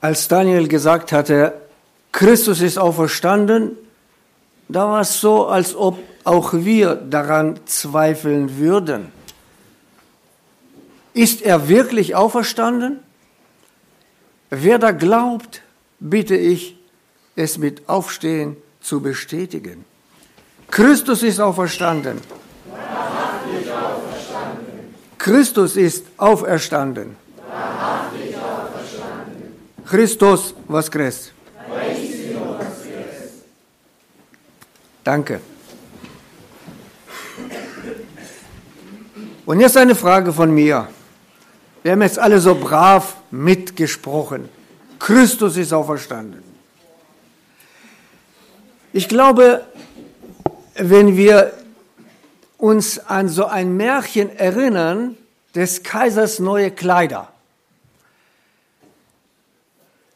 Als Daniel gesagt hatte, Christus ist auferstanden, da war es so, als ob auch wir daran zweifeln würden. Ist er wirklich auferstanden? Wer da glaubt, bitte ich, es mit Aufstehen zu bestätigen. Christus ist auferstanden. Christus ist auferstanden. Christus was Christ. Danke. Und jetzt eine Frage von mir. Wir haben jetzt alle so brav mitgesprochen. Christus ist auferstanden. Ich glaube, wenn wir uns an so ein Märchen erinnern, des Kaisers neue Kleider,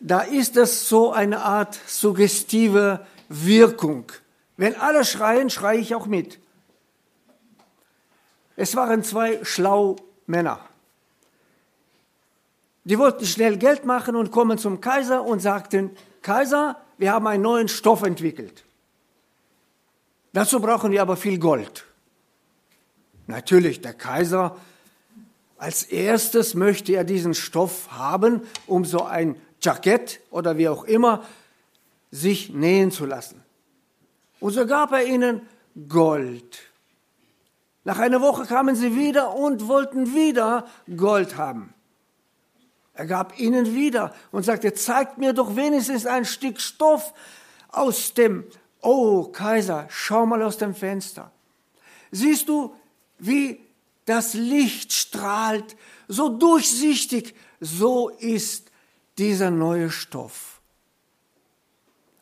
da ist das so eine Art suggestive Wirkung. Wenn alle schreien, schreie ich auch mit. Es waren zwei schlau Männer. Die wollten schnell Geld machen und kommen zum Kaiser und sagten, Kaiser, wir haben einen neuen Stoff entwickelt. Dazu brauchen wir aber viel Gold. Natürlich, der Kaiser als erstes möchte er diesen Stoff haben, um so ein Jackett oder wie auch immer sich nähen zu lassen. Und so gab er ihnen Gold. Nach einer Woche kamen sie wieder und wollten wieder Gold haben. Er gab ihnen wieder und sagte, zeigt mir doch wenigstens ein Stück Stoff aus dem, oh Kaiser, schau mal aus dem Fenster. Siehst du, wie das Licht strahlt, so durchsichtig, so ist dieser neue Stoff.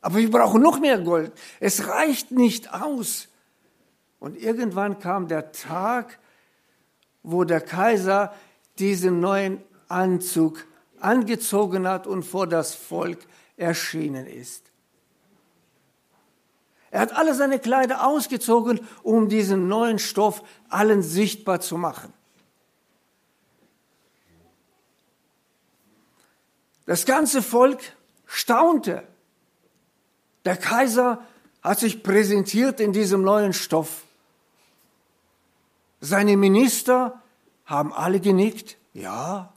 Aber wir brauchen noch mehr Gold. Es reicht nicht aus. Und irgendwann kam der Tag, wo der Kaiser diesen neuen Anzug angezogen hat und vor das Volk erschienen ist. Er hat alle seine Kleider ausgezogen, um diesen neuen Stoff allen sichtbar zu machen. Das ganze Volk staunte. Der Kaiser hat sich präsentiert in diesem neuen Stoff. Seine Minister haben alle genickt, ja.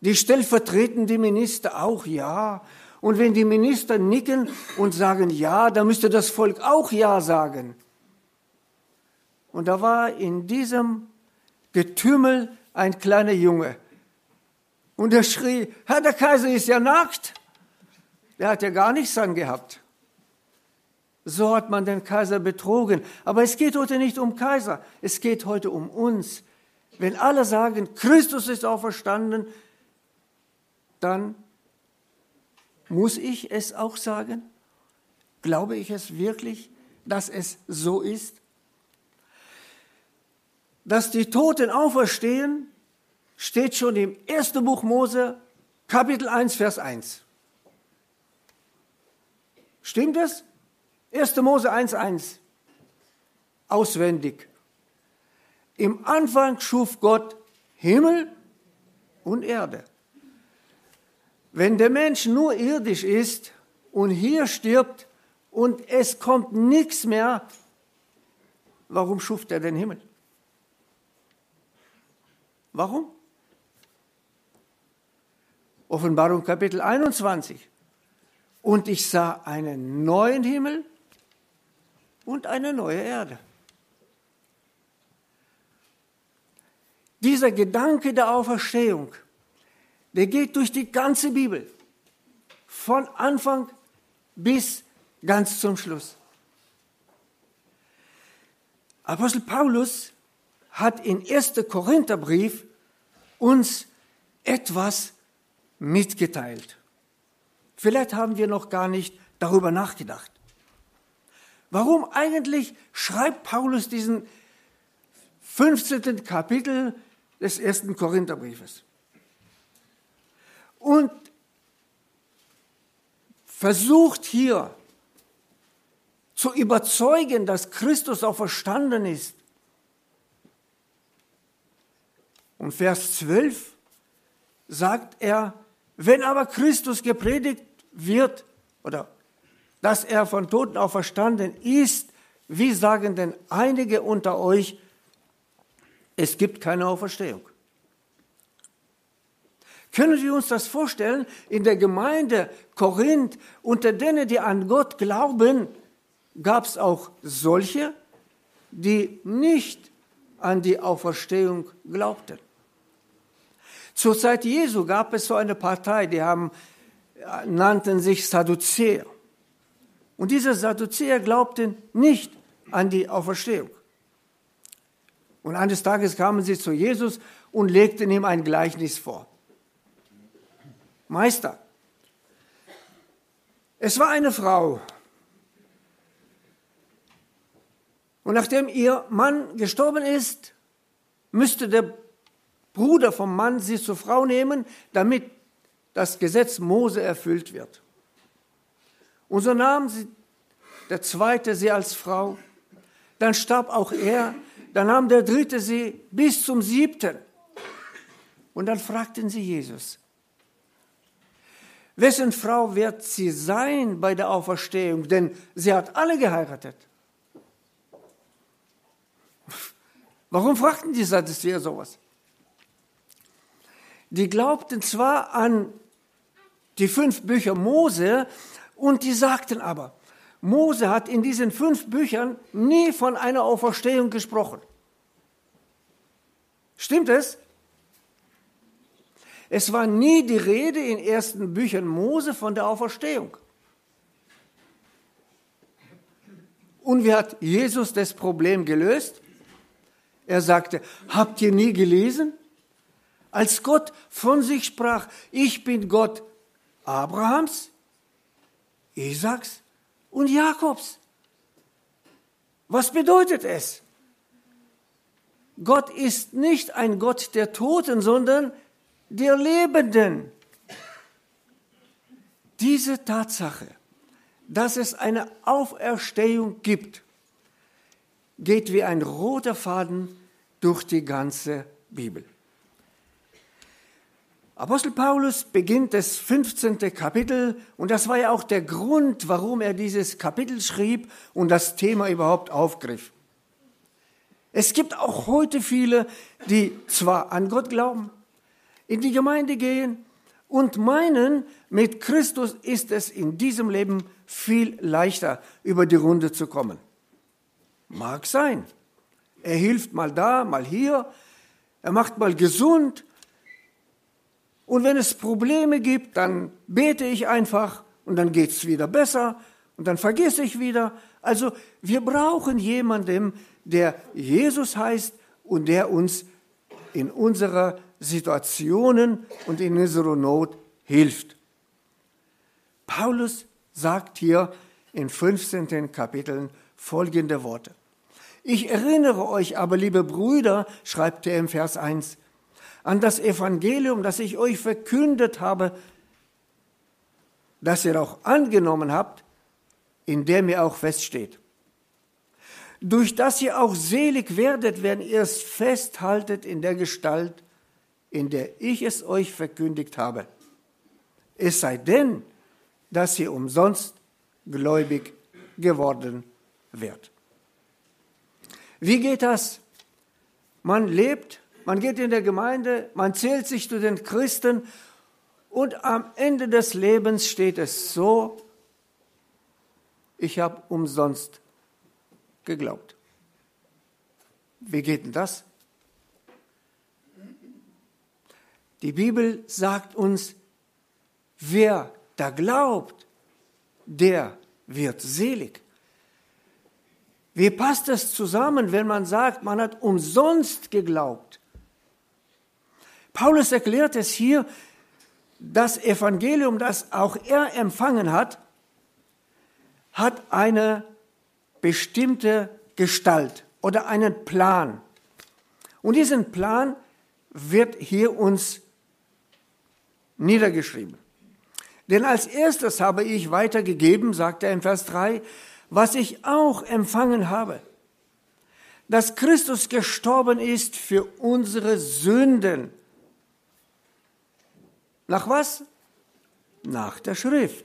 Die stellvertretenden Minister auch, ja. Und wenn die Minister nicken und sagen ja, dann müsste das Volk auch ja sagen. Und da war in diesem Getümmel ein kleiner Junge. Und er schrie, Herr, der Kaiser ist ja nackt. Der hat ja gar nichts angehabt. So hat man den Kaiser betrogen. Aber es geht heute nicht um Kaiser, es geht heute um uns. Wenn alle sagen, Christus ist auferstanden, dann muss ich es auch sagen? Glaube ich es wirklich, dass es so ist? Dass die Toten auferstehen, steht schon im ersten Buch Mose, Kapitel 1, Vers 1. Stimmt es? 1. Mose 1, 1. Auswendig. Im Anfang schuf Gott Himmel und Erde. Wenn der Mensch nur irdisch ist und hier stirbt und es kommt nichts mehr, warum schuf er den Himmel? Warum? Offenbarung Kapitel 21. Und ich sah einen neuen Himmel und eine neue Erde. Dieser Gedanke der Auferstehung der geht durch die ganze Bibel. Von Anfang bis ganz zum Schluss. Apostel Paulus hat in 1. Korintherbrief uns etwas mitgeteilt. Vielleicht haben wir noch gar nicht darüber nachgedacht. Warum eigentlich schreibt Paulus diesen 15. Kapitel des 1. Korintherbriefes? und versucht hier zu überzeugen, dass Christus auch verstanden ist. Und Vers 12 sagt er, Wenn aber Christus gepredigt wird oder dass er von Toten auferstanden ist, wie sagen denn einige unter euch, es gibt keine Auferstehung? Können wir uns das vorstellen? In der Gemeinde Korinth, unter denen, die an Gott glauben, gab es auch solche, die nicht an die Auferstehung glaubten. Zur Zeit Jesu gab es so eine Partei, die haben, nannten sich Sadduzäer. Und diese Sadduzäer glaubten nicht an die Auferstehung. Und eines Tages kamen sie zu Jesus und legten ihm ein Gleichnis vor. Meister. Es war eine Frau. Und nachdem ihr Mann gestorben ist, müsste der Bruder vom Mann sie zur Frau nehmen, damit das Gesetz Mose erfüllt wird. Und so nahm sie der zweite sie als Frau, dann starb auch er, dann nahm der dritte sie bis zum siebten. Und dann fragten sie Jesus, Wessen Frau wird sie sein bei der Auferstehung? Denn sie hat alle geheiratet. Warum fragten die Sadduzäer sowas? Die glaubten zwar an die fünf Bücher Mose und die sagten aber, Mose hat in diesen fünf Büchern nie von einer Auferstehung gesprochen. Stimmt es? Es war nie die Rede in ersten Büchern Mose von der Auferstehung. Und wie hat Jesus das Problem gelöst? Er sagte, habt ihr nie gelesen? Als Gott von sich sprach, ich bin Gott Abrahams, Isaaks und Jakobs. Was bedeutet es? Gott ist nicht ein Gott der Toten, sondern der Lebenden. Diese Tatsache, dass es eine Auferstehung gibt, geht wie ein roter Faden durch die ganze Bibel. Apostel Paulus beginnt das 15. Kapitel und das war ja auch der Grund, warum er dieses Kapitel schrieb und das Thema überhaupt aufgriff. Es gibt auch heute viele, die zwar an Gott glauben, in die Gemeinde gehen und meinen, mit Christus ist es in diesem Leben viel leichter, über die Runde zu kommen. Mag sein. Er hilft mal da, mal hier, er macht mal gesund. Und wenn es Probleme gibt, dann bete ich einfach und dann geht es wieder besser und dann vergesse ich wieder. Also wir brauchen jemanden, der Jesus heißt und der uns in unserer Situationen und in unserer Not hilft. Paulus sagt hier in 15. Kapiteln folgende Worte. Ich erinnere euch aber, liebe Brüder, schreibt er im Vers 1, an das Evangelium, das ich euch verkündet habe, das ihr auch angenommen habt, in dem ihr auch feststeht. Durch das ihr auch selig werdet, wenn ihr es festhaltet in der Gestalt, in der ich es euch verkündigt habe. Es sei denn, dass ihr umsonst gläubig geworden wird. Wie geht das? Man lebt, man geht in der Gemeinde, man zählt sich zu den Christen und am Ende des Lebens steht es so, ich habe umsonst geglaubt. Wie geht denn das? Die Bibel sagt uns, wer da glaubt, der wird selig. Wie passt das zusammen, wenn man sagt, man hat umsonst geglaubt? Paulus erklärt es hier, das Evangelium, das auch er empfangen hat, hat eine bestimmte Gestalt oder einen Plan. Und diesen Plan wird hier uns niedergeschrieben. Denn als erstes habe ich weitergegeben, sagt er in Vers 3, was ich auch empfangen habe, dass Christus gestorben ist für unsere Sünden. Nach was? nach der Schrift.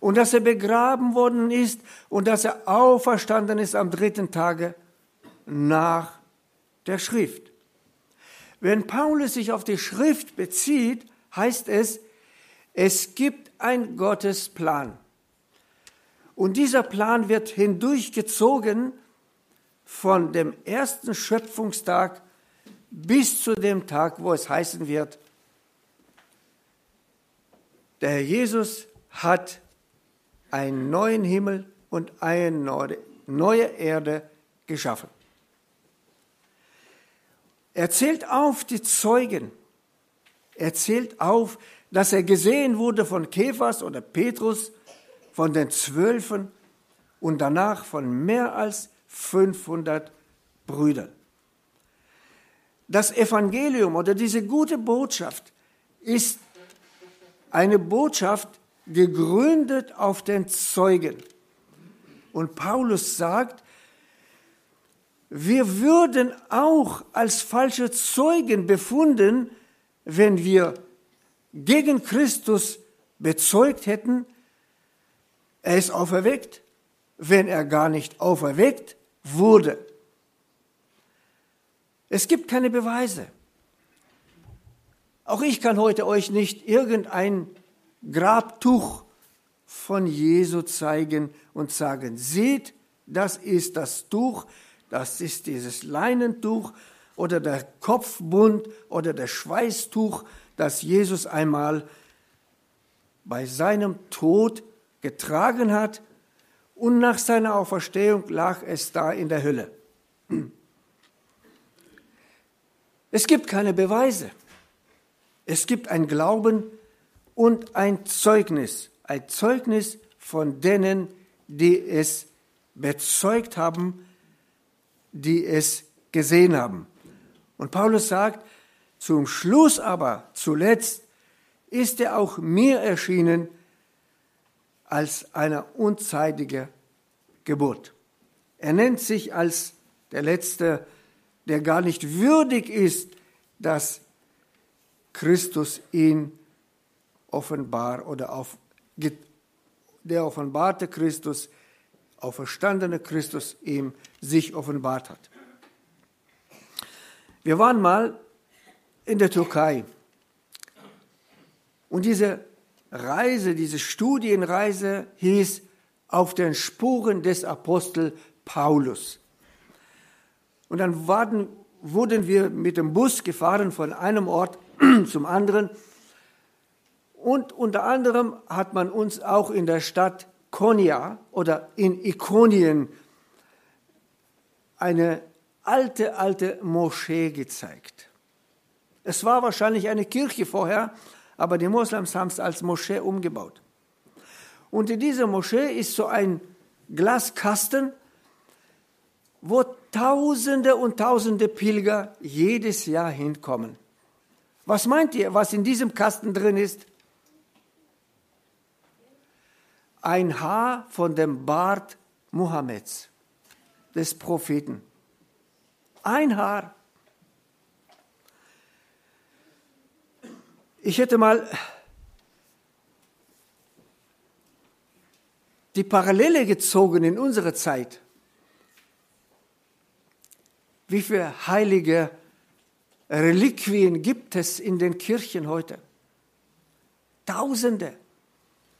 Und dass er begraben worden ist und dass er auferstanden ist am dritten Tage nach der Schrift. Wenn Paulus sich auf die Schrift bezieht, heißt es, es gibt einen Gottesplan. Und dieser Plan wird hindurchgezogen von dem ersten Schöpfungstag bis zu dem Tag, wo es heißen wird, der Herr Jesus hat einen neuen Himmel und eine neue Erde geschaffen. Er zählt auf die Zeugen. Er zählt auf, dass er gesehen wurde von Kephas oder Petrus, von den Zwölfen und danach von mehr als 500 Brüdern. Das Evangelium oder diese gute Botschaft ist eine Botschaft gegründet auf den Zeugen. Und Paulus sagt, wir würden auch als falsche Zeugen befunden, wenn wir gegen Christus bezeugt hätten, er ist auferweckt, wenn er gar nicht auferweckt wurde. Es gibt keine Beweise. Auch ich kann heute euch nicht irgendein Grabtuch von Jesu zeigen und sagen, seht, das ist das Tuch, das ist dieses Leinentuch oder der Kopfbund oder der Schweißtuch, das Jesus einmal bei seinem Tod getragen hat und nach seiner Auferstehung lag es da in der Hölle. Es gibt keine Beweise. Es gibt ein Glauben und ein Zeugnis, ein Zeugnis von denen, die es bezeugt haben, die es gesehen haben. Und Paulus sagt, zum Schluss aber, zuletzt, ist er auch mir erschienen als eine unzeitige Geburt. Er nennt sich als der Letzte, der gar nicht würdig ist, dass Christus ihn offenbar oder auf, der offenbarte Christus, auferstandene Christus ihm sich offenbart hat. Wir waren mal in der Türkei und diese Reise, diese Studienreise hieß auf den Spuren des Apostel Paulus. Und dann waren, wurden wir mit dem Bus gefahren von einem Ort zum anderen. Und unter anderem hat man uns auch in der Stadt Konya oder in Ikonien eine alte, alte Moschee gezeigt. Es war wahrscheinlich eine Kirche vorher, aber die Moslems haben es als Moschee umgebaut. Und in dieser Moschee ist so ein Glaskasten, wo Tausende und Tausende Pilger jedes Jahr hinkommen. Was meint ihr, was in diesem Kasten drin ist? Ein Haar von dem Bart Mohammeds, des Propheten. Ein Haar. Ich hätte mal die Parallele gezogen in unsere Zeit. Wie viele heilige Reliquien gibt es in den Kirchen heute? Tausende.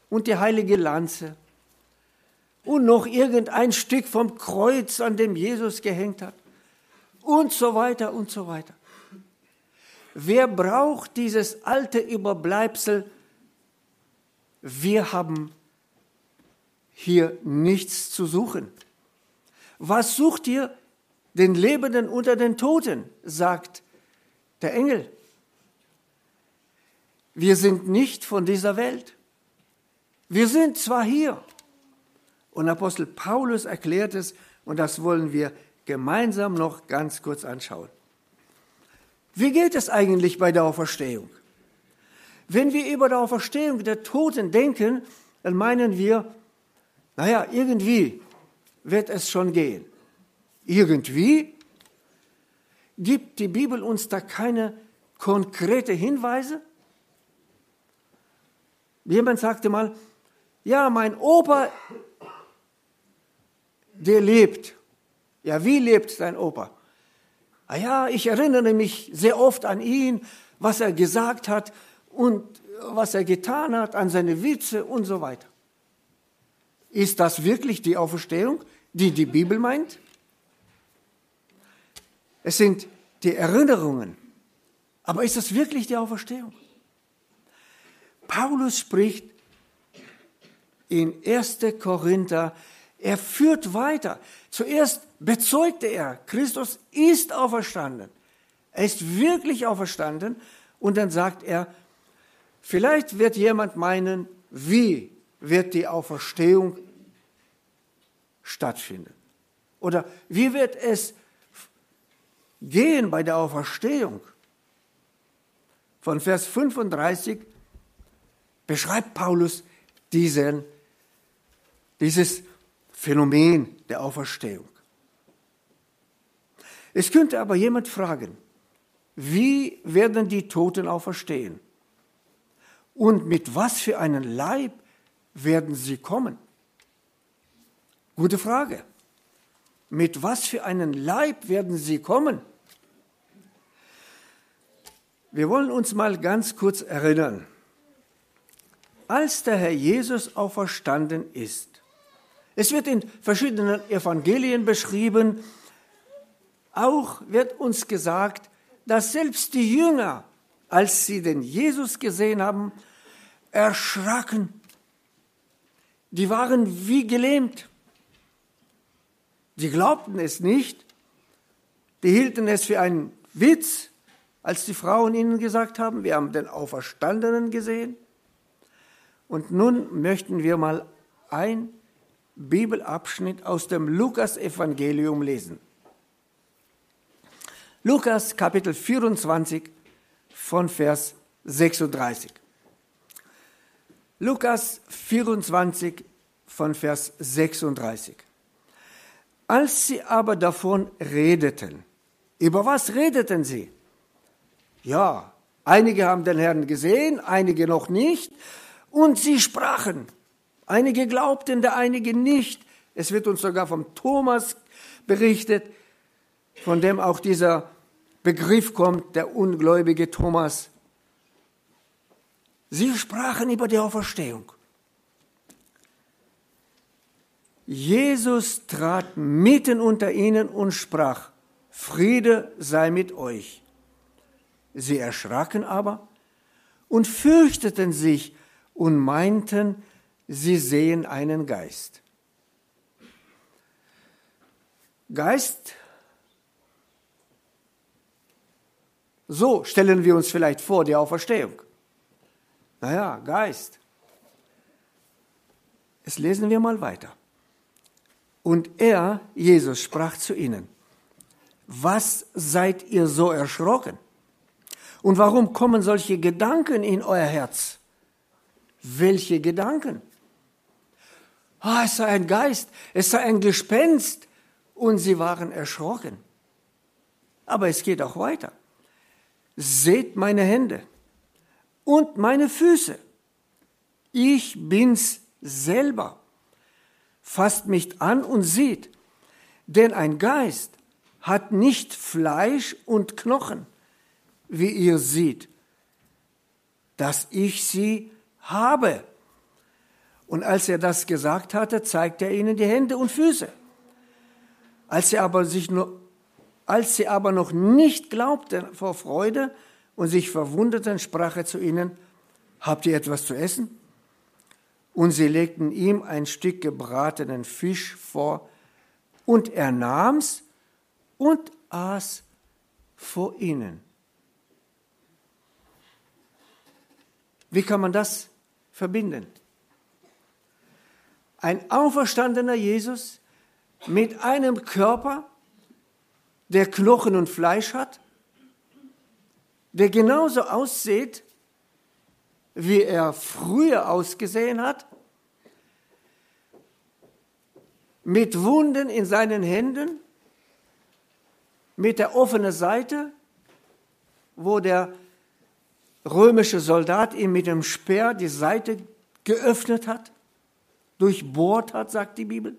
Und die heilige Lanze. Und noch irgendein Stück vom Kreuz, an dem Jesus gehängt hat. Und so weiter und so weiter. Wer braucht dieses alte Überbleibsel? Wir haben hier nichts zu suchen. Was sucht ihr? Den Lebenden unter den Toten, sagt der Engel. Wir sind nicht von dieser Welt. Wir sind zwar hier. Und Apostel Paulus erklärt es, und das wollen wir gemeinsam noch ganz kurz anschauen. Wie geht es eigentlich bei der Auferstehung? Wenn wir über die Auferstehung der Toten denken, dann meinen wir, naja, irgendwie wird es schon gehen. Irgendwie Gibt die Bibel uns da keine konkrete Hinweise? Jemand sagte mal, ja, mein Opa, der lebt. Ja, wie lebt dein Opa? Ah ja, ich erinnere mich sehr oft an ihn, was er gesagt hat und was er getan hat, an seine Witze und so weiter. Ist das wirklich die Auferstehung, die die Bibel meint? Es sind die Erinnerungen. Aber ist das wirklich die Auferstehung? Paulus spricht in 1. Korinther, er führt weiter. Zuerst bezeugte er, Christus ist auferstanden. Er ist wirklich auferstanden. Und dann sagt er, vielleicht wird jemand meinen, wie wird die Auferstehung stattfinden? Oder wie wird es gehen bei der Auferstehung? Von Vers 35 beschreibt Paulus diesen, dieses Phänomen der Auferstehung. Es könnte aber jemand fragen, wie werden die Toten auferstehen? Und mit was für einen Leib werden sie kommen? Gute Frage. Mit was für einen Leib werden sie kommen? Wir wollen uns mal ganz kurz erinnern. Als der Herr Jesus auferstanden ist, es wird in verschiedenen Evangelien beschrieben, auch wird uns gesagt, dass selbst die Jünger, als sie den Jesus gesehen haben, erschraken. Die waren wie gelähmt. Die glaubten es nicht. Die hielten es für einen Witz, als die Frauen ihnen gesagt haben, wir haben den Auferstandenen gesehen. Und nun möchten wir mal ein Bibelabschnitt aus dem Lukas-Evangelium lesen. Lukas Kapitel 24 von Vers 36. Lukas 24 von Vers 36. Als sie aber davon redeten, über was redeten sie? Ja, einige haben den Herrn gesehen, einige noch nicht, und sie sprachen. Einige glaubten, der einige nicht. Es wird uns sogar vom Thomas berichtet, von dem auch dieser Begriff kommt, der ungläubige Thomas. Sie sprachen über die Auferstehung. Jesus trat mitten unter ihnen und sprach, Friede sei mit euch. Sie erschraken aber und fürchteten sich und meinten, sie sehen einen Geist. Geist, so stellen wir uns vielleicht vor, die Auferstehung. Naja, Geist. Jetzt lesen wir mal weiter. Und er, Jesus, sprach zu ihnen, was seid ihr so erschrocken? Und warum kommen solche Gedanken in euer Herz? Welche Gedanken? Ah, es sei ein Geist, es sei ein Gespenst. Und sie waren erschrocken. Aber es geht auch weiter. Seht meine Hände und meine Füße. Ich bin's selber. Fasst mich an und seht. Denn ein Geist hat nicht Fleisch und Knochen, wie ihr seht, dass ich sie habe. Und als er das gesagt hatte, zeigte er ihnen die Hände und Füße. Als sie aber, sich nur, als sie aber noch nicht glaubten vor Freude und sich verwunderten, sprach er zu ihnen, habt ihr etwas zu essen? Und sie legten ihm ein Stück gebratenen Fisch vor, und er nahm's und aß vor ihnen. Wie kann man das verbinden? Ein auferstandener Jesus mit einem Körper, der Knochen und Fleisch hat, der genauso aussieht, wie er früher ausgesehen hat, mit Wunden in seinen Händen, mit der offenen Seite, wo der römische Soldat ihm mit dem Speer die Seite geöffnet hat, durchbohrt hat, sagt die Bibel.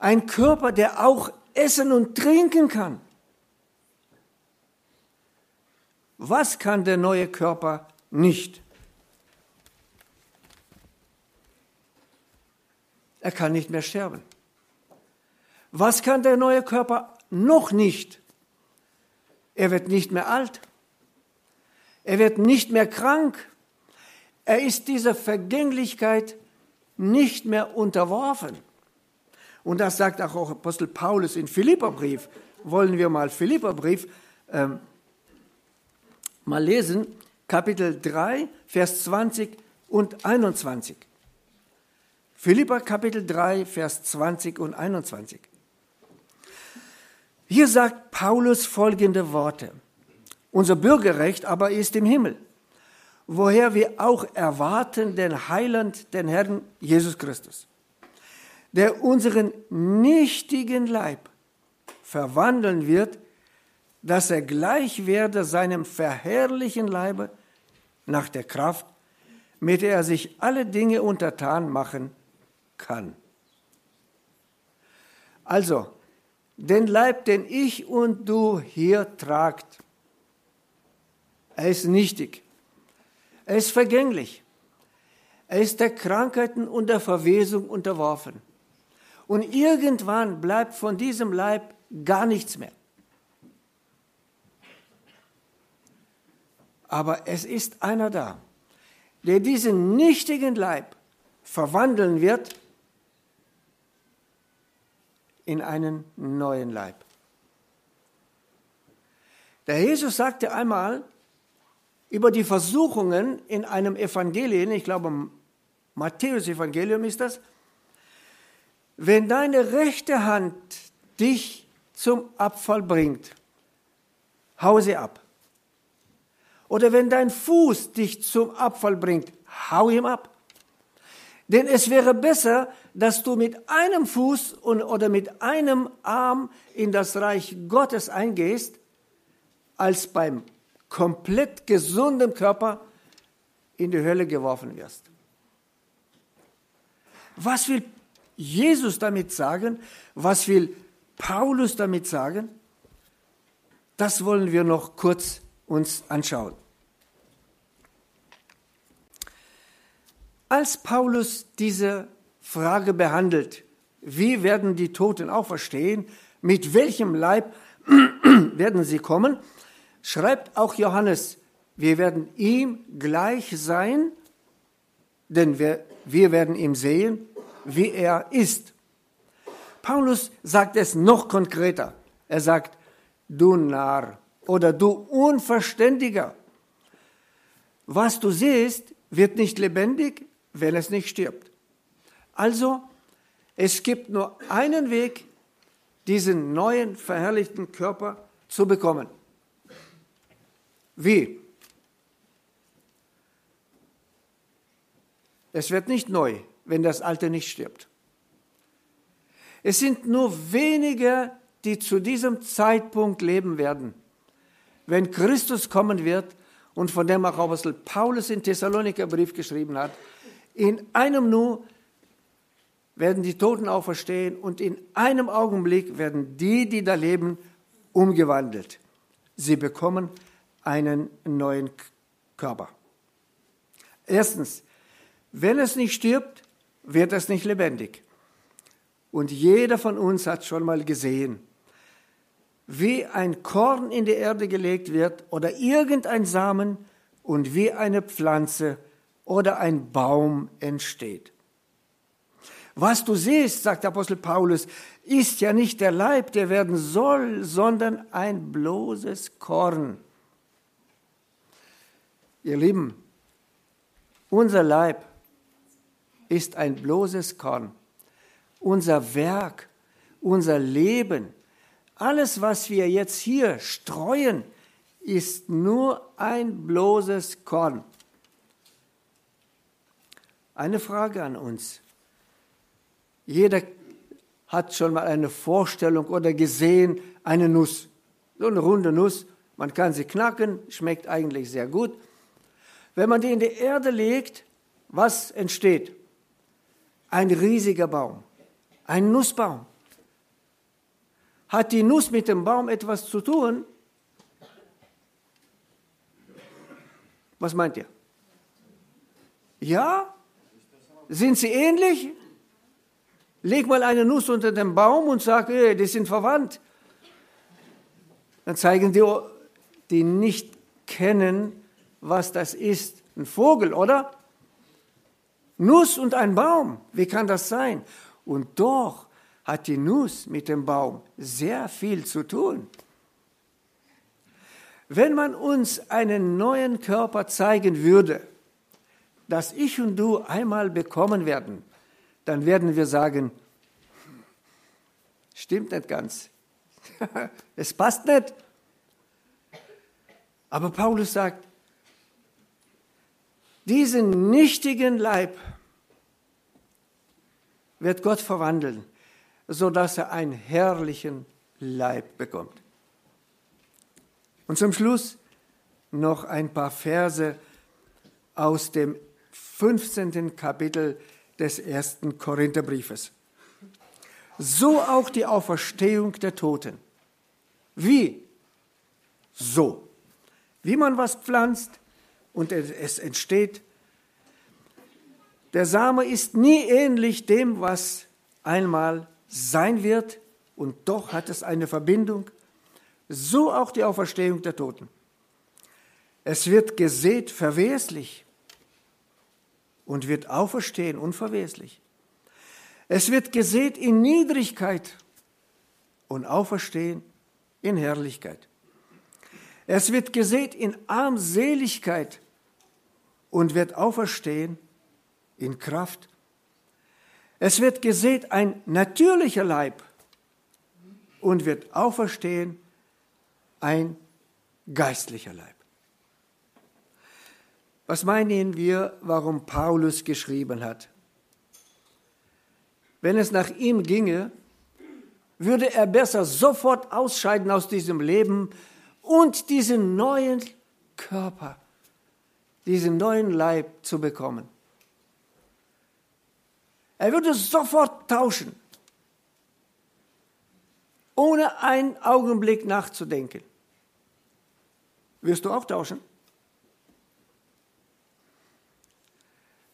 Ein Körper, der auch essen und trinken kann. Was kann der neue Körper nicht? Er kann nicht mehr sterben. Was kann der neue Körper noch nicht? Er wird nicht mehr alt. Er wird nicht mehr krank. Er ist dieser Vergänglichkeit nicht mehr unterworfen. Und das sagt auch Apostel Paulus in Philipperbrief. Wollen wir mal Philipperbrief ähm, mal lesen, Kapitel 3, Vers 20 und 21. Philippa Kapitel 3, Vers 20 und 21. Hier sagt Paulus folgende Worte. Unser Bürgerrecht aber ist im Himmel, woher wir auch erwarten den Heiland, den Herrn Jesus Christus, der unseren nichtigen Leib verwandeln wird, dass er gleich werde seinem verherrlichen Leibe nach der Kraft, mit der er sich alle Dinge untertan machen kann. Also, den Leib, den ich und du hier tragt, er ist nichtig, er ist vergänglich, er ist der Krankheiten und der Verwesung unterworfen. Und irgendwann bleibt von diesem Leib gar nichts mehr. Aber es ist einer da, der diesen nichtigen Leib verwandeln wird in einen neuen Leib. Der Jesus sagte einmal über die Versuchungen in einem Evangelium, ich glaube Matthäus Evangelium ist das, wenn deine rechte Hand dich zum Abfall bringt, hau sie ab. Oder wenn dein Fuß dich zum Abfall bringt, hau ihm ab. Denn es wäre besser, dass du mit einem Fuß und, oder mit einem Arm in das Reich Gottes eingehst, als beim komplett gesunden Körper in die Hölle geworfen wirst. Was will Jesus damit sagen? Was will Paulus damit sagen? Das wollen wir noch kurz uns anschauen. Als Paulus diese Frage behandelt, wie werden die Toten auch verstehen, mit welchem Leib werden sie kommen, schreibt auch Johannes, wir werden ihm gleich sein, denn wir, wir werden ihm sehen, wie er ist. Paulus sagt es noch konkreter. Er sagt, du Narr oder du Unverständiger. Was du siehst, wird nicht lebendig, wenn es nicht stirbt. Also, es gibt nur einen Weg, diesen neuen, verherrlichten Körper zu bekommen. Wie? Es wird nicht neu, wenn das Alte nicht stirbt. Es sind nur wenige, die zu diesem Zeitpunkt leben werden wenn Christus kommen wird und von dem auch Apostel Paulus in Thessaloniker Brief geschrieben hat, in einem Nu werden die Toten auferstehen und in einem Augenblick werden die, die da leben, umgewandelt. Sie bekommen einen neuen Körper. Erstens, wenn es nicht stirbt, wird es nicht lebendig. Und jeder von uns hat schon mal gesehen, wie ein Korn in die Erde gelegt wird oder irgendein Samen und wie eine Pflanze oder ein Baum entsteht. Was du siehst, sagt Apostel Paulus, ist ja nicht der Leib, der werden soll, sondern ein bloßes Korn. Ihr Lieben, unser Leib ist ein bloßes Korn. Unser Werk, unser Leben alles, was wir jetzt hier streuen, ist nur ein bloßes Korn. Eine Frage an uns. Jeder hat schon mal eine Vorstellung oder gesehen, eine Nuss. So eine runde Nuss, man kann sie knacken, schmeckt eigentlich sehr gut. Wenn man die in die Erde legt, was entsteht? Ein riesiger Baum, ein Nussbaum. Hat die Nuss mit dem Baum etwas zu tun? Was meint ihr? Ja? Sind sie ähnlich? Leg mal eine Nuss unter den Baum und sag, ey, die sind verwandt. Dann zeigen die, die nicht kennen, was das ist. Ein Vogel, oder? Nuss und ein Baum. Wie kann das sein? Und doch hat die Nuss mit dem Baum sehr viel zu tun. Wenn man uns einen neuen Körper zeigen würde, dass ich und du einmal bekommen werden, dann werden wir sagen, stimmt nicht ganz. es passt nicht. Aber Paulus sagt, diesen nichtigen Leib wird Gott verwandeln, sodass er einen herrlichen Leib bekommt. Und zum Schluss noch ein paar Verse aus dem 15. Kapitel des ersten Korintherbriefes. So auch die Auferstehung der Toten. Wie? So. Wie man was pflanzt und es entsteht. Der Same ist nie ähnlich dem, was einmal sein wird, und doch hat es eine Verbindung. So auch die Auferstehung der Toten. Es wird gesät verweslich und wird auferstehen unverweslich. Es wird gesät in Niedrigkeit und auferstehen in Herrlichkeit. Es wird gesät in Armseligkeit und wird auferstehen in Kraft. Es wird gesät ein natürlicher Leib und wird auferstehen ein geistlicher Leib. Was meinen wir, warum Paulus geschrieben hat? Wenn es nach ihm ginge, würde er besser sofort ausscheiden aus diesem Leben und diesen neuen Körper, diesen neuen Leib zu bekommen. Er würde sofort tauschen, ohne einen Augenblick nachzudenken. Wirst du auch tauschen?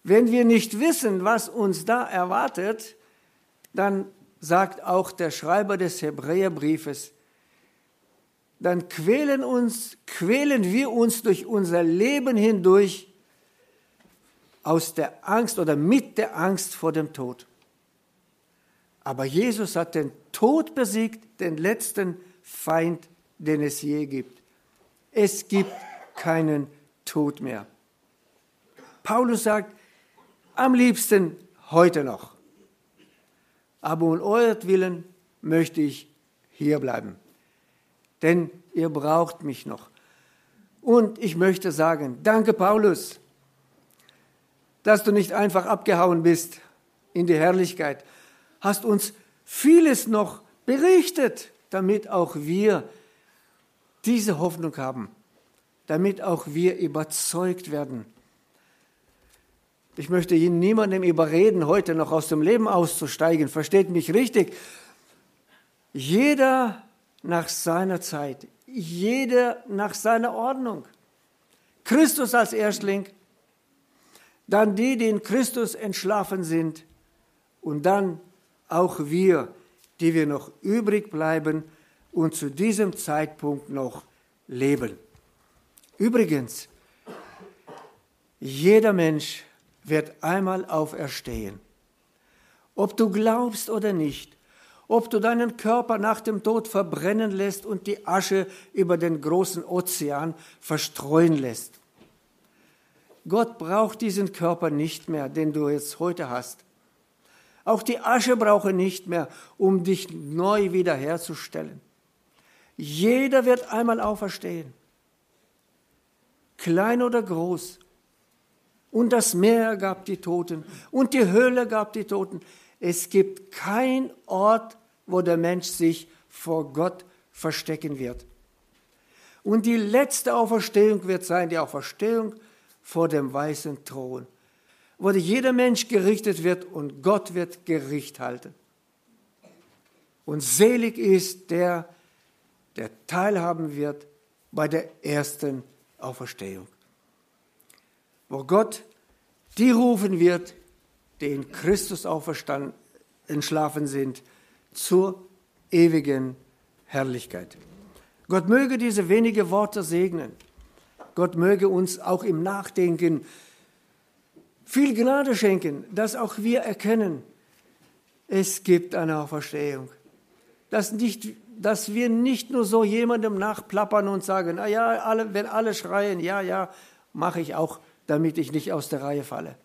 Wenn wir nicht wissen, was uns da erwartet, dann sagt auch der Schreiber des Hebräerbriefes, dann quälen, uns, quälen wir uns durch unser Leben hindurch aus der Angst oder mit der Angst vor dem Tod. Aber Jesus hat den Tod besiegt, den letzten Feind, den es je gibt. Es gibt keinen Tod mehr. Paulus sagt, am liebsten heute noch. Aber um euretwillen möchte ich hier bleiben. Denn ihr braucht mich noch. Und ich möchte sagen, danke Paulus, dass du nicht einfach abgehauen bist in die Herrlichkeit. Hast uns vieles noch berichtet, damit auch wir diese Hoffnung haben, damit auch wir überzeugt werden ich möchte Ihnen niemandem überreden, heute noch aus dem Leben auszusteigen. Versteht mich richtig. Jeder nach seiner Zeit, jeder nach seiner Ordnung. Christus als Erstling, dann die, die in Christus entschlafen sind und dann auch wir, die wir noch übrig bleiben und zu diesem Zeitpunkt noch leben. Übrigens, jeder Mensch wird einmal auferstehen. Ob du glaubst oder nicht, ob du deinen Körper nach dem Tod verbrennen lässt und die Asche über den großen Ozean verstreuen lässt. Gott braucht diesen Körper nicht mehr, den du jetzt heute hast. Auch die Asche brauche nicht mehr, um dich neu wiederherzustellen. Jeder wird einmal auferstehen. Klein oder groß, und das Meer gab die Toten und die Höhle gab die Toten. Es gibt kein Ort, wo der Mensch sich vor Gott verstecken wird. Und die letzte Auferstehung wird sein, die Auferstehung vor dem weißen Thron. wo jeder Mensch gerichtet wird und Gott wird Gericht halten. Und selig ist der, der teilhaben wird bei der ersten Auferstehung, wo Gott die rufen wird, die in Christus auferstanden, entschlafen sind, zur ewigen Herrlichkeit. Gott möge diese wenige Worte segnen. Gott möge uns auch im Nachdenken viel Gnade schenken, dass auch wir erkennen, es gibt eine Auferstehung. Dass, nicht, dass wir nicht nur so jemandem nachplappern und sagen, na ja, alle, wenn alle schreien, ja, ja, mache ich auch, damit ich nicht aus der Reihe falle.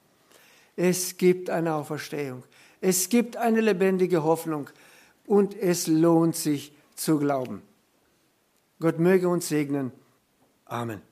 Es gibt eine Auferstehung. Es gibt eine lebendige Hoffnung und es lohnt sich zu glauben. Gott möge uns segnen. Amen.